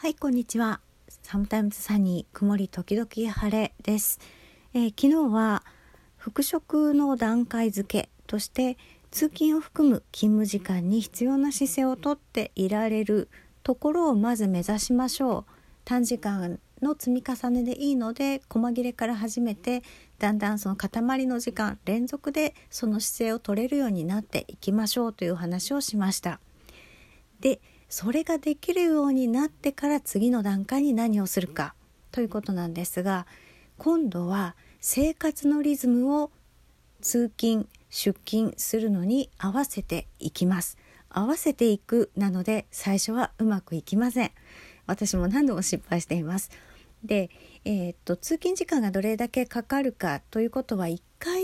はいこんにちは。サムタイムズサニー曇り時々晴れです、えー、昨日は復職の段階付けとして通勤を含む勤務時間に必要な姿勢をとっていられるところをまず目指しましょう。短時間の積み重ねでいいので細切れから始めてだんだんその塊の時間連続でその姿勢を取れるようになっていきましょうという話をしました。でそれができるようになってから次の段階に何をするかということなんですが今度は生活のリズムを通勤出勤するのに合わせていきます。合わせていくなので最初はうまくいきません。私も何度も失敗しています。で、えー、っと通勤時間がどれだけかかるかということは一回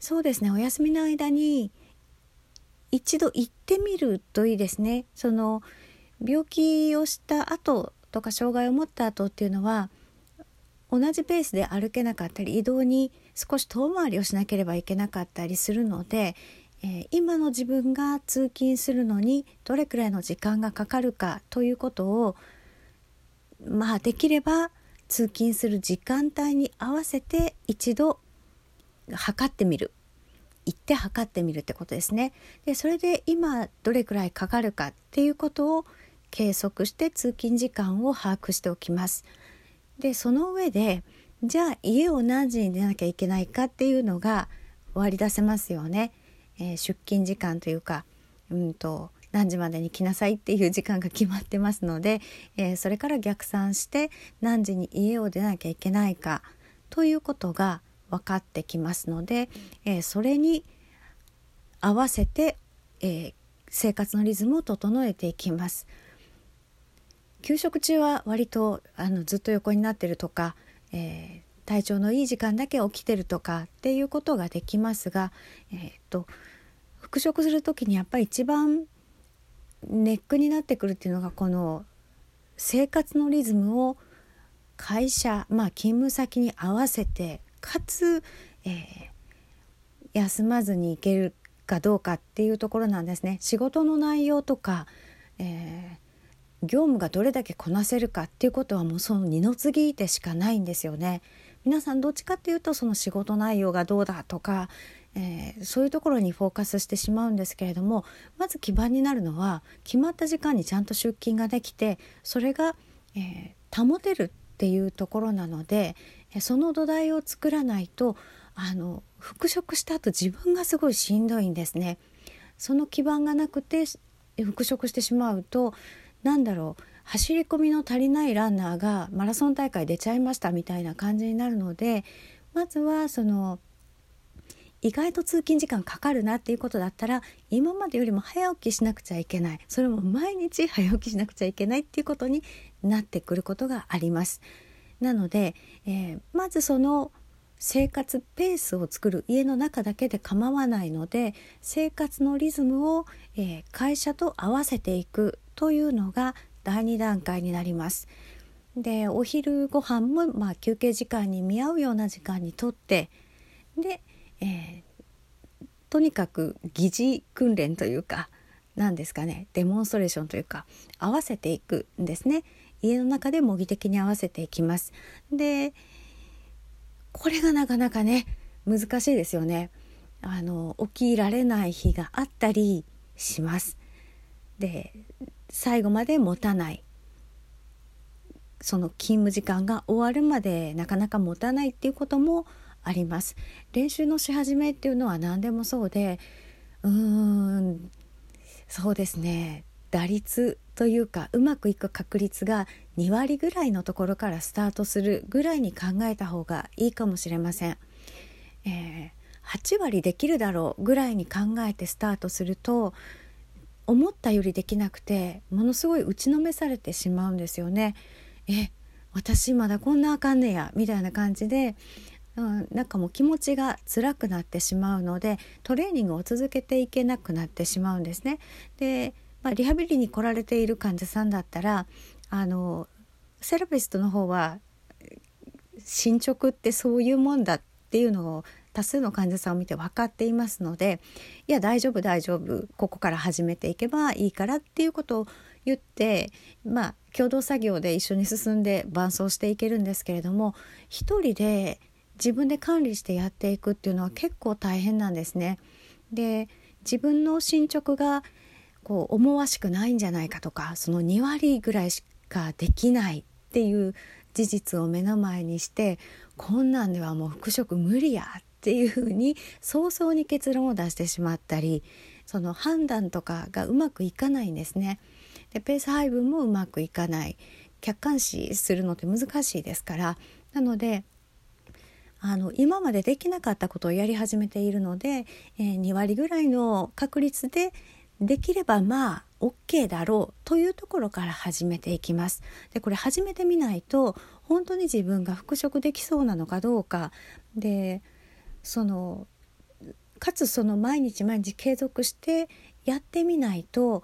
そうですねお休みの間に一度行ってみるといいですね。その病気をした後とか障害を持った後っていうのは同じペースで歩けなかったり移動に少し遠回りをしなければいけなかったりするので、えー、今の自分が通勤するのにどれくらいの時間がかかるかということをまあできれば通勤する時間帯に合わせて一度測ってみる行って測ってみるってことですね。でそれで今どれくらいかかるかっていうことを計測して通勤時間を把握しておきます。でその上でじゃあ家を何時に出なきゃいけないかっていうのが割り出せますよね。えー、出勤時間というか、うんと何時までに来なさいっていう時間が決まってますので、えー、それから逆算して何時に家を出なきゃいけないかということが分かってきますので、えー、それに合わせて、えー、生活のリズムを整えていきます。給食中は割とあのずっと横になってるとか、えー、体調のいい時間だけ起きてるとかっていうことができますが、えー、っと復職する時にやっぱり一番ネックになってくるっていうのがこの生活のリズムを会社まあ勤務先に合わせてかつ、えー、休まずに行けるかどうかっていうところなんですね。仕事の内容とか、えー、業務がどれだけこなせるかっていうことはもうその二の次でしかないんですよね。皆さんどっちかっていうとその仕事内容がどうだとか、えー、そういうところにフォーカスしてしまうんですけれどもまず基盤になるのは決まった時間にちゃんと出勤ができてそれが、えー、保てるっていうところなのでその土台を作らないとあの復職した後自分がすごいしんどいんですね。その基盤がなくて復職してしまうと何だろう走り込みの足りないランナーがマラソン大会出ちゃいましたみたいな感じになるのでまずはその意外と通勤時間かかるなっていうことだったら今までよりも早起きしなくちゃいけないそれも毎日早起きしなくちゃいけないっていうことになってくることがあります。なので、えー、まずその生活ペースを作る家の中だけで構わないので生活のリズムを、えー、会社と合わせていくというのが第2段階になります。でお昼ご飯もまあ休憩時間に見合うような時間にとってで、えー、とにかく疑似訓練というか何ですかねデモンストレーションというか合わせていくんですね。家の中で模擬的に合わせていきます。でこれがなかなかね難しいですよね。あの起きられない日があったりします。で最後まで持たないその勤務時間が終わるまでなかなか持たないっていうこともあります。練習のし始めっていうのは何でもそうでうーんそうですね打率というかうまくいく確率が2割ぐらいのところからスタートするぐらいに考えた方がいいかもしれません。えー、8割できるだろうぐらいに考えてスタートすると思ったよりできなくてものすごい打ちのめされてしまうんですよね。え私まだこんなあかんねやみたいな感じで、うん、なんかもう気持ちが辛くなってしまうのでトレーニングを続けていけなくなってしまうんですね。でまあ、リハビリに来られている患者さんだったらあのセラピストの方は進捗ってそういうもんだっていうのを多数の患者さんを見て分かっていますのでいや大丈夫大丈夫ここから始めていけばいいからっていうことを言ってまあ共同作業で一緒に進んで伴走していけるんですけれども一人で自分で管理してやっていくっていうのは結構大変なんですね。で自分の進捗がこう思わしくないんじゃないかとかその2割ぐらいしかできないっていう事実を目の前にしてこんなんではもう復職無理やっていうふうに早々に結論を出してしまったりその判断とかがうまくいかないんですね。でペース配分もうまくいかない客観視するのって難しいですからなのであの今までできなかったことをやり始めているので、えー、2割ぐらいの確率でできればまあ OK だろうというところから始めていきます。でこれ始めてみないと本当に自分が復職できそうなのかどうかでそのかつその毎日毎日継続してやってみないと、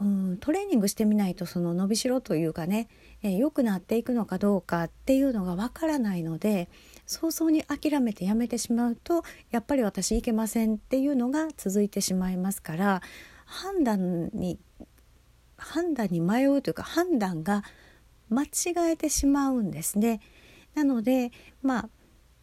うん、トレーニングしてみないとその伸びしろというかね良、えー、くなっていくのかどうかっていうのがわからないので早々に諦めてやめてしまうとやっぱり私いけませんっていうのが続いてしまいますから判断に判断に迷うというか判断が間違えてしまうんですね。なのでまあ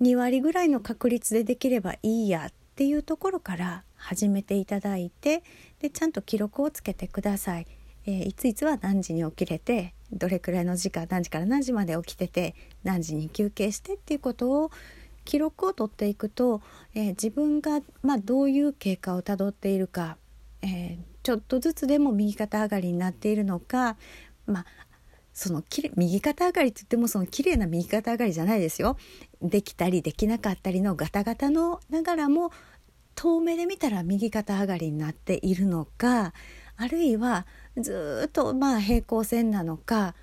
2割ぐらいの確率でできればいいやっていうところから始めていただいてでちゃんと記録をつけてください。えー、いついつは何時に起きれてどれくらいの時間何時から何時まで起きてて何時に休憩してっていうことを記録を取っていくと、えー、自分が、まあ、どういう経過をたどっているか、えー、ちょっとずつでも右肩上がりになっているのか、まあ、そのきれ右肩上がりって言ってもその綺麗な右肩上がりじゃないですよ。できたりできなかったりのガタガタのながらも遠目で見たら右肩上がりになっているのかあるいはずっとまあ平行線なのか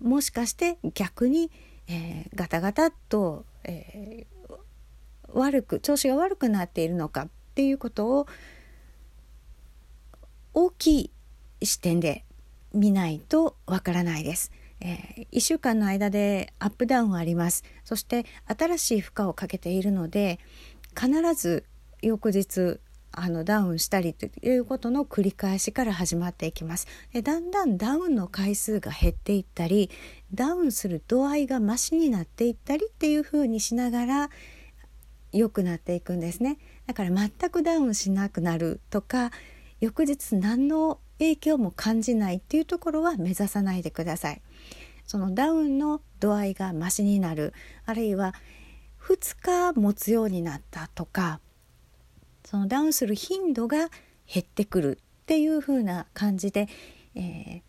もしかして逆に、えー、ガタガタと、えー、悪く調子が悪くなっているのかっていうことを大きい視点で見ないとわからないです。えー、1週間の間でアップダウンありますそして新しい負荷をかけているので必ず翌日あのダウンしたりということの繰り返しから始まっていきます。でだんだんダウンの回数が減っていったりダウンする度合いがマシになっていったりっていう風にしながら良くなっていくんですね。だから全くダウンしなくなるとか翌日何の影響も感じないっていうところは目指さないでください。そのダウンの度合いがマシになる。あるいは2日持つようになったとかそのダウンする頻度が減ってくるっていう風な感じで、え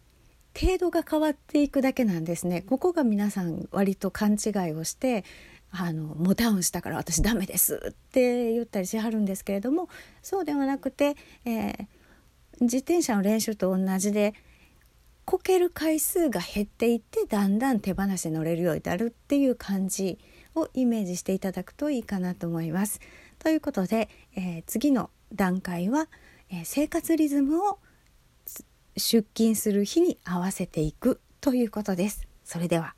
ー、程度が変わっていくだけなんですね。ここが皆さん割と勘違いをしてあのもうダウンしたから私ダメですって言ったりしはるんですけれどもそうではなくて、えー、自転車の練習と同じでこける回数が減っていってだんだん手放しで乗れるようになるっていう感じをイメージしていただくといいかなと思います。ということで、えー、次の段階は、えー、生活リズムを出勤する日に合わせていくということです。それでは